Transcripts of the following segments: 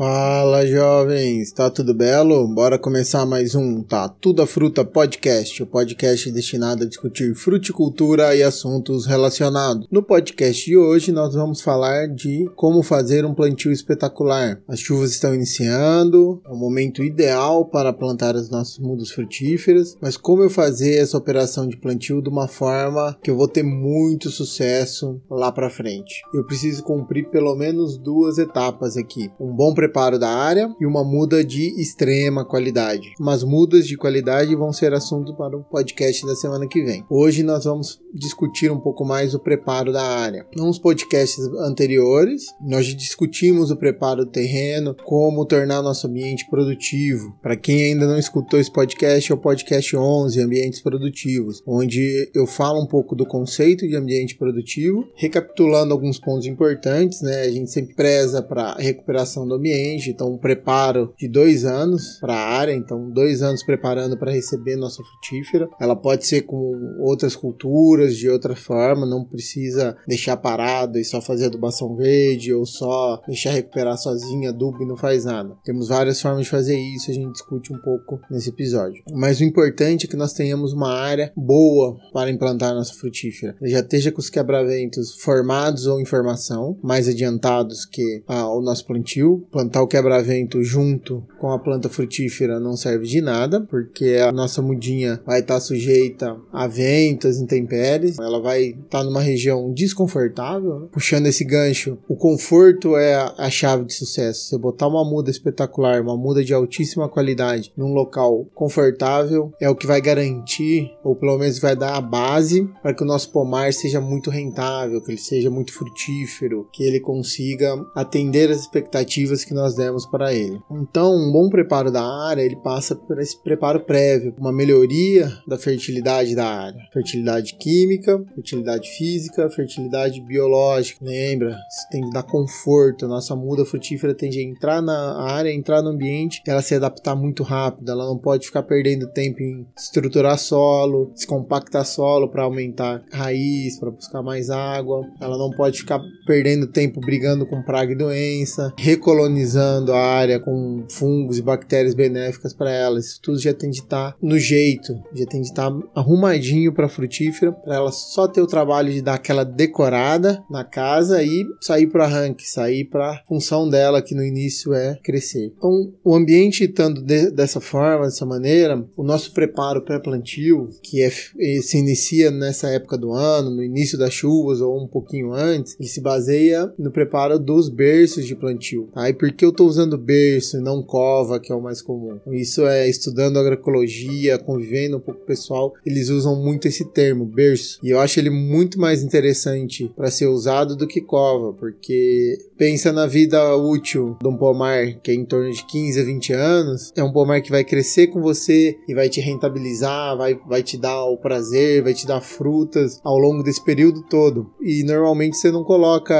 Fala jovens, tá tudo belo? Bora começar mais um Tá Tudo a Fruta Podcast, o podcast destinado a discutir fruticultura e assuntos relacionados. No podcast de hoje nós vamos falar de como fazer um plantio espetacular. As chuvas estão iniciando, é o momento ideal para plantar as nossas mudas frutíferas, mas como eu fazer essa operação de plantio de uma forma que eu vou ter muito sucesso lá para frente? Eu preciso cumprir pelo menos duas etapas aqui. Um bom preparo da área e uma muda de extrema qualidade. Mas mudas de qualidade vão ser assunto para o podcast da semana que vem. Hoje nós vamos discutir um pouco mais o preparo da área. Nos podcasts anteriores, nós discutimos o preparo do terreno, como tornar nosso ambiente produtivo. Para quem ainda não escutou esse podcast, é o podcast 11, Ambientes Produtivos, onde eu falo um pouco do conceito de ambiente produtivo, recapitulando alguns pontos importantes, né? A gente sempre preza para recuperação do ambiente, então um preparo de dois anos para a área, então dois anos preparando para receber nossa frutífera. Ela pode ser com outras culturas, de outra forma, não precisa deixar parado e só fazer adubação verde ou só deixar recuperar sozinha, adubo e não faz nada. Temos várias formas de fazer isso, a gente discute um pouco nesse episódio. Mas o importante é que nós tenhamos uma área boa para implantar nossa frutífera. Já esteja com os quebra-ventos formados ou em formação, mais adiantados que ah, o nosso plantio. Plantar o quebra-vento junto com a planta frutífera não serve de nada, porque a nossa mudinha vai estar sujeita a ventos, intempéries, ela vai estar numa região desconfortável. Né? Puxando esse gancho, o conforto é a chave de sucesso. Você botar uma muda espetacular, uma muda de altíssima qualidade num local confortável é o que vai garantir, ou pelo menos vai dar a base para que o nosso pomar seja muito rentável, que ele seja muito frutífero, que ele consiga atender as expectativas que nós demos para ele. Então, um bom preparo da área, ele passa por esse preparo prévio, uma melhoria da fertilidade da área, fertilidade química, fertilidade física, fertilidade biológica. Lembra? Você tem que dar conforto. Nossa muda frutífera tende a entrar na área, entrar no ambiente, ela se adaptar muito rápido. Ela não pode ficar perdendo tempo em estruturar solo, descompactar solo para aumentar raiz, para buscar mais água. Ela não pode ficar perdendo tempo brigando com praga e doença, recolonizando a área com fungos e bactérias benéficas para ela. Isso tudo já tem de estar tá no jeito, já tem de estar tá arrumadinho para frutífera, para ela só ter o trabalho de dar aquela decorada na casa e sair para arranque, sair para função dela que no início é crescer. Então, o ambiente estando de, dessa forma, dessa maneira, o nosso preparo pré-plantio, que é, se inicia nessa época do ano, no início das chuvas ou um pouquinho antes, ele se baseia no preparo dos berços de plantio. Tá? E por que eu estou usando berço e não cova, que é o mais comum? Isso é estudando agroecologia, convivendo um pouco pessoal, eles usam muito esse termo, berço. E eu acho ele muito mais interessante para ser usado do que cova, porque pensa na vida útil de um pomar que é em torno de 15 a 20 anos, é um pomar que vai crescer com você e vai te rentabilizar, vai, vai te dar o prazer, vai te dar frutas ao longo desse período todo. E normalmente você não coloca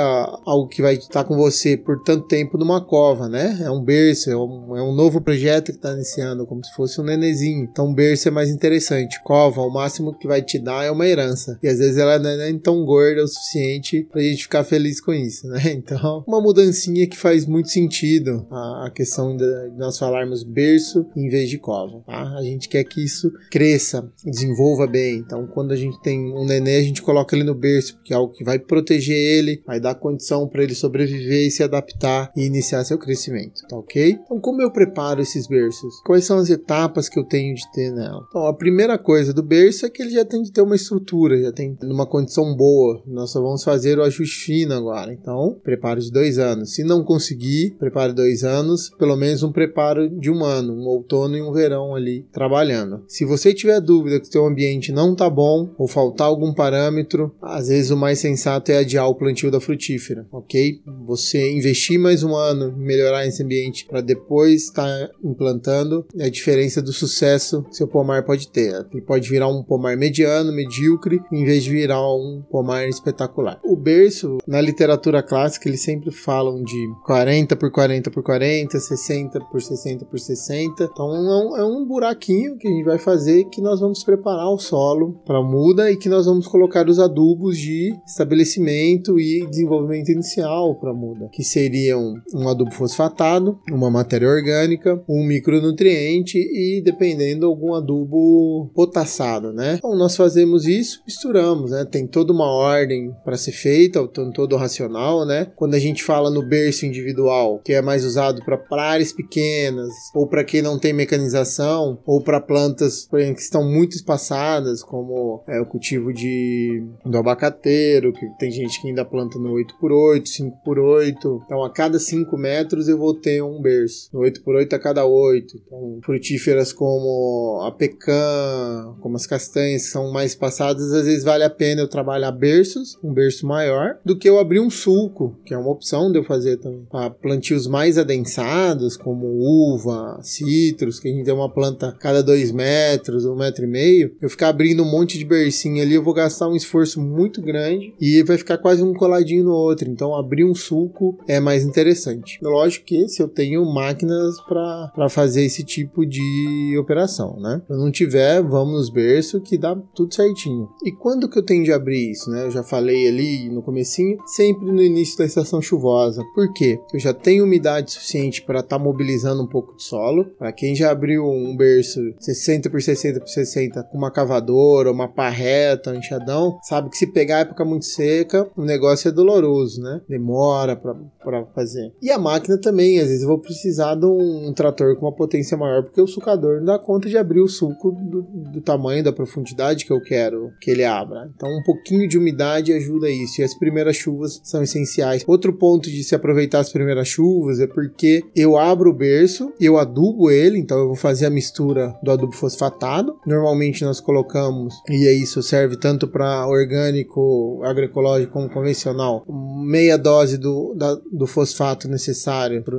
algo que vai estar com você por tanto tempo numa cova, né? É um berço, é um, é um novo projeto que está iniciando, como se fosse um nenezinho. Então, berço é mais interessante. Cova, o máximo que vai te dar é uma herança. E às vezes ela não é nem tão gorda o suficiente pra gente ficar feliz com isso, né? Então, uma mudancinha que faz muito sentido a, a questão de nós falarmos berço em vez de cova, tá? A gente quer que isso cresça, desenvolva bem. Então, quando a gente tem um nenê, a gente coloca ele no berço, porque é algo que vai proteger ele, vai dar condição para ele sobreviver e se adaptar e iniciar seu crescimento, tá ok? Então, como eu preparo esses berços? Quais são as etapas que eu tenho de ter nela? Então, a primeira coisa do berço é que ele já tem de ter uma estrutura, já tem uma condição boa. Nós só vamos fazer o ajuste fino agora. Então, preparo de dois anos. Se não conseguir, preparo dois anos, pelo menos um preparo de um ano, um outono e um verão ali trabalhando. Se você tiver dúvida que o seu ambiente não tá bom ou faltar algum parâmetro, às vezes o mais sensato é adiar o plantio da frutífera, ok? Você investir mais um ano, melhorar esse ambiente para depois estar tá implantando, é a diferença do sucesso que seu pomar pode ter. Ele pode virar um pomar mediano, medíocre, em vez de virar um pomar espetacular. O berço, na literatura clássica, eles sempre falam de 40 por 40 por 40, 60 por 60 por 60. Então é um, é um buraquinho que a gente vai fazer que nós vamos preparar o solo para muda e que nós vamos colocar os adubos de estabelecimento e desenvolvimento inicial para muda, que seriam um adubo fosfatado, uma matéria orgânica, um micronutriente e, dependendo, algum adubo potassado, né? Então, nós fazemos isso, misturamos, né? Tem toda uma ordem para ser feita, todo racional, né? Quando a gente fala no berço individual, que é mais usado para áreas pequenas, ou para quem não tem mecanização, ou para plantas exemplo, que estão muito espaçadas, como é, o cultivo de, do abacateiro, que tem gente que ainda planta no 8x8, 5x8. Então, a cada 5 metros eu vou ter um berço. No 8x8 a cada 8. Então, frutíferas como a pecan, como as castanhas, são mais espaçadas, às vezes vale a pena eu trabalhar berços, um berço maior, do que eu abrir um sulco, que é uma opção de eu fazer também. Para plantios mais adensados, como uva, citros, que a gente tem uma planta cada 2 metros, 1 um metro e meio, eu ficar abrindo um monte de bercinho ali, eu vou gastar um esforço muito grande e vai ficar quase um coladinho no outro. Então, abrir um sulco é mais interessante. Lógico que se eu tenho máquinas para fazer esse tipo de operação, né? Se eu não tiver, vamos nos berços que dá tudo certinho. E quando que eu tenho de abrir isso, né? Eu já falei ali no comecinho, sempre no início da estação chuvosa. Por quê? Eu já tenho umidade suficiente para estar tá mobilizando um pouco de solo. Para quem já abriu um berço 60 por 60 por 60 com uma cavadora, uma parreta, um enxadão, sabe que se pegar a época muito seca, o negócio é doloroso, né? Demora para fazer. E a máquina também, às vezes eu vou precisar de um, um, trator com uma potência maior, porque o sucador não dá conta de abrir o suco do, do tamanho, da profundidade que eu quero que ele abra. Então, um pouquinho de umidade ajuda isso. E as primeiras chuvas são essenciais. Outro ponto de se aproveitar as primeiras chuvas é porque eu abro o berço, eu adubo ele, então eu vou fazer a mistura do adubo fosfatado. Normalmente nós colocamos, e isso serve tanto para orgânico, agroecológico como convencional, meia dose do, da, do fosfato necessário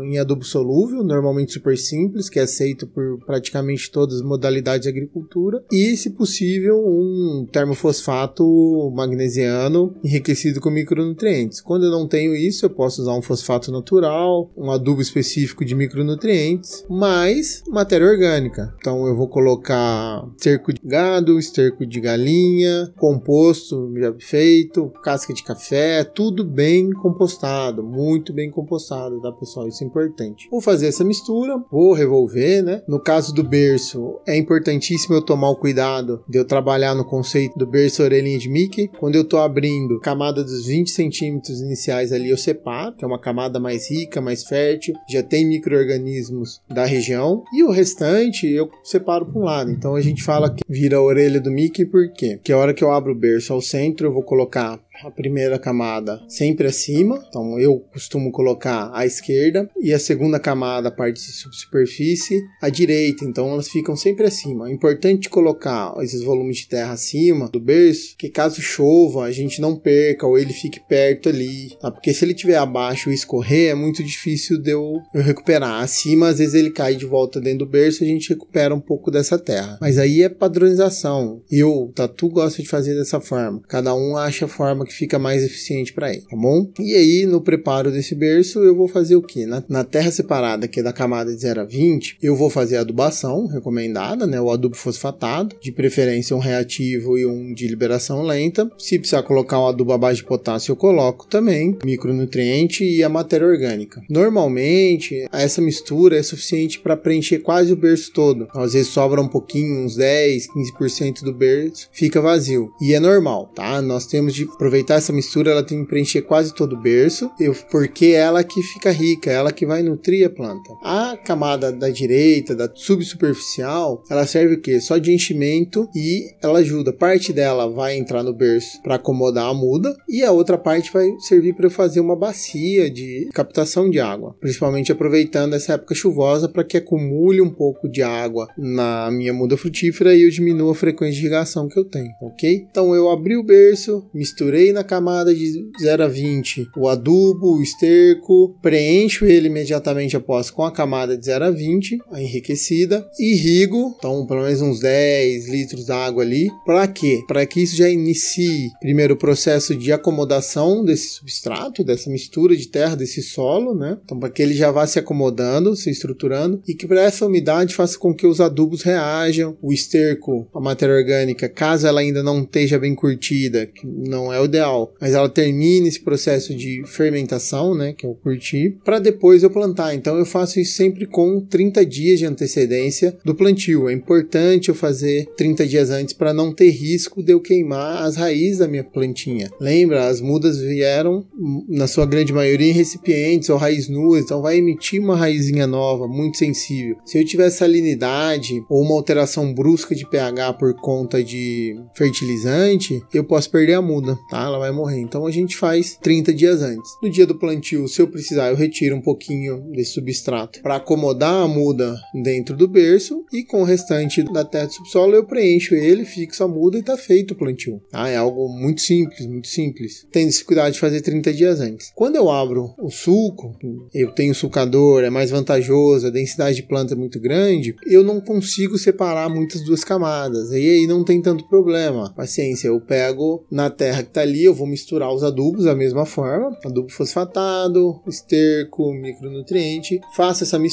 em adubo solúvel, normalmente super simples, que é aceito por praticamente todas as modalidades de agricultura, e, se possível, um termofosfato magnesiano enriquecido com micronutrientes. Quando eu não tenho isso, eu posso usar um fosfato natural, um adubo específico de micronutrientes, mais matéria orgânica. Então eu vou colocar esterco de gado, esterco de galinha, composto já feito, casca de café, tudo bem compostado, muito bem compostado, tá pessoal? Isso é importante. Vou fazer essa mistura, vou revolver, né? No caso do berço, é importantíssimo eu tomar o cuidado de eu trabalhar no conceito do berço orelhinha de Mickey. Quando eu tô abrindo camada dos 20 centímetros iniciais ali, eu separo, que é uma camada mais rica, mais fértil, já tem micro-organismos da região, e o restante eu separo para um lado. Então a gente fala que vira a orelha do Mickey, por quê? Porque a hora que eu abro o berço ao centro, eu vou colocar a primeira camada sempre acima, então eu costumo colocar à esquerda, e a segunda camada, a parte de superfície, à direita, então elas ficam sempre acima. É importante colocar esses volumes de terra acima do berço, que caso chova, a gente não perca ou ele fique perto ali, tá? Porque se ele estiver abaixo e escorrer, é muito difícil de eu, eu recuperar. Acima, às vezes ele cai de volta dentro do berço, a gente recupera um pouco dessa terra. Mas aí é padronização. Eu, Tatu, gosta de fazer dessa forma. Cada um acha a forma que que fica mais eficiente para ele, tá bom? E aí, no preparo desse berço, eu vou fazer o que? Na, na, terra separada, que é da camada de 0 a 20, eu vou fazer a adubação recomendada, né? O adubo fosfatado, de preferência um reativo e um de liberação lenta. Se precisar colocar um adubo abaixo de potássio, eu coloco também, micronutriente e a matéria orgânica. Normalmente, essa mistura é suficiente para preencher quase o berço todo. Às vezes sobra um pouquinho, uns 10, 15% do berço, fica vazio. E é normal, tá? Nós temos de aproveitar aproveitar essa mistura, ela tem que preencher quase todo o berço, porque é ela que fica rica, é ela que vai nutrir a planta. A camada da direita, da subsuperficial, ela serve o quê? Só de enchimento e ela ajuda. Parte dela vai entrar no berço para acomodar a muda e a outra parte vai servir para fazer uma bacia de captação de água, principalmente aproveitando essa época chuvosa para que acumule um pouco de água na minha muda frutífera e eu diminua a frequência de irrigação que eu tenho, ok? Então eu abri o berço, misturei na camada de 0 a 20 o adubo, o esterco, preencho ele imediatamente após com a camada camada de 0 a 20, a enriquecida, irrigo, então pelo menos uns 10 litros d'água ali. Para quê? Para que isso já inicie primeiro o processo de acomodação desse substrato, dessa mistura de terra, desse solo, né? Então para que ele já vá se acomodando, se estruturando e que para essa umidade faça com que os adubos reajam, o esterco, a matéria orgânica, caso ela ainda não esteja bem curtida, que não é o ideal, mas ela termine esse processo de fermentação, né, que eu curti, para depois eu plantar. Então eu faço isso sempre com 30 dias de antecedência do plantio. É importante eu fazer 30 dias antes para não ter risco de eu queimar as raízes da minha plantinha. Lembra, as mudas vieram na sua grande maioria em recipientes ou raiz nuas, então vai emitir uma raizinha nova, muito sensível. Se eu tiver salinidade ou uma alteração brusca de pH por conta de fertilizante, eu posso perder a muda, tá? Ela vai morrer. Então a gente faz 30 dias antes. No dia do plantio, se eu precisar, eu retiro um pouquinho desse substrato para acomodar a muda dentro do berço e com o restante da terra do subsolo eu preencho ele, fixo a muda e tá feito o plantio. Tá? É algo muito simples, muito simples. Tem cuidado de fazer 30 dias antes. Quando eu abro o suco, eu tenho sucador, é mais vantajoso, a densidade de planta é muito grande, eu não consigo separar muitas duas camadas. E aí não tem tanto problema. Paciência, eu pego na terra que tá ali, eu vou misturar os adubos da mesma forma, adubo fosfatado, esterco, micronutriente, faço essa mistura,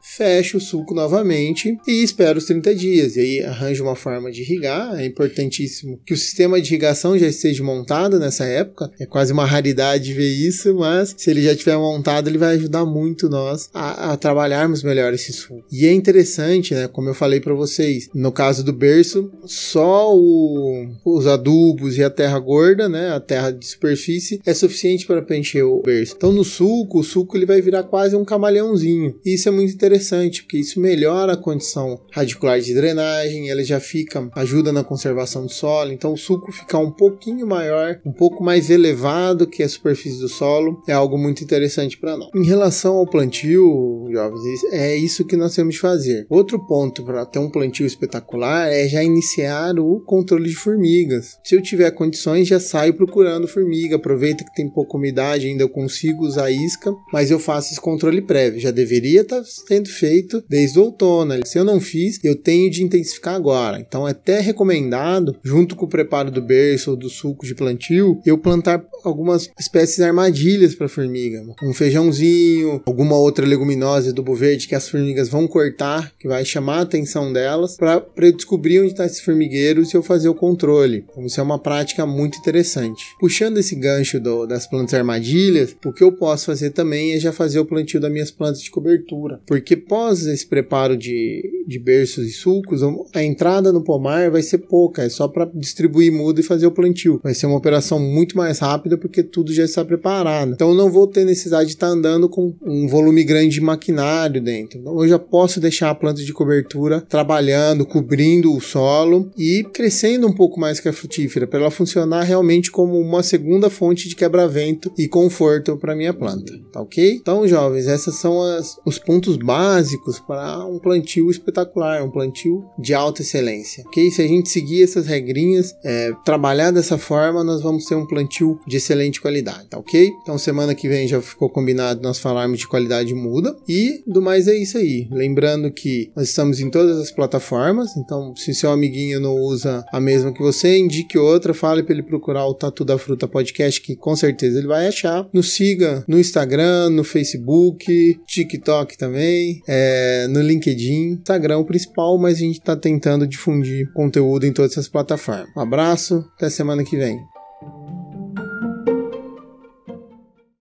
fecho o suco novamente e espero os 30 dias. E aí arranjo uma forma de irrigar. É importantíssimo que o sistema de irrigação já esteja montado nessa época. É quase uma raridade ver isso, mas se ele já estiver montado, ele vai ajudar muito nós a, a trabalharmos melhor esse suco. E é interessante, né? Como eu falei para vocês, no caso do berço, só o, os adubos e a terra gorda, né? A terra de superfície é suficiente para preencher o berço. Então no suco, o suco ele vai virar quase um camaleãozinho. E isso é muito interessante, porque isso melhora a condição radicular de drenagem, ele já fica, ajuda na conservação do solo. Então o suco ficar um pouquinho maior, um pouco mais elevado que a superfície do solo, é algo muito interessante para nós. Em relação ao plantio, jovens, é isso que nós temos de fazer. Outro ponto para ter um plantio espetacular é já iniciar o controle de formigas. Se eu tiver condições, já saio procurando formiga, aproveita que tem pouca umidade, ainda eu consigo usar isca, mas eu faço esse controle prévio. Já deveria estar tá sendo feito desde o outono. Se eu não fiz, eu tenho de intensificar agora. Então é até recomendado, junto com o preparo do berço ou do suco de plantio, eu plantar algumas espécies armadilhas para formiga. Um feijãozinho, alguma outra leguminosa do verde que as formigas vão cortar, que vai chamar a atenção delas, para eu descobrir onde está esses formigueiros e eu fazer o controle. Então, isso é uma prática muito interessante. Puxando esse gancho do, das plantas armadilhas, o que eu posso fazer também é já fazer o plantio das minhas plantas de cobertura. Porque pós esse preparo de, de berços e sulcos, a entrada no pomar vai ser pouca, é só para distribuir muda e fazer o plantio. Vai ser uma operação muito mais rápida porque tudo já está preparado. Então não vou ter necessidade de estar andando com um volume grande de maquinário dentro. Então eu já posso deixar a planta de cobertura trabalhando, cobrindo o solo e crescendo um pouco mais que a frutífera, para ela funcionar realmente como uma segunda fonte de quebra-vento e conforto para minha planta, tá ok? Então, jovens, esses são as, os pontos básicos para um plantio espetacular, um plantio de alta excelência, ok? Se a gente seguir essas regrinhas, é, trabalhar dessa forma, nós vamos ter um plantio de excelente qualidade, tá ok? Então, semana que vem já ficou combinado nós falarmos de qualidade muda e do mais é isso aí. Lembrando que nós estamos em todas as plataformas, então se seu amiguinho não usa a mesma que você, indique outra, fale para ele procurar o Tatu da Fruta Podcast, que com certeza ele vai achar. Nos siga no Instagram, no Facebook, TikTok também, é, no LinkedIn. Instagram o principal, mas a gente está tentando difundir conteúdo em todas essas plataformas. Um abraço, até semana que vem.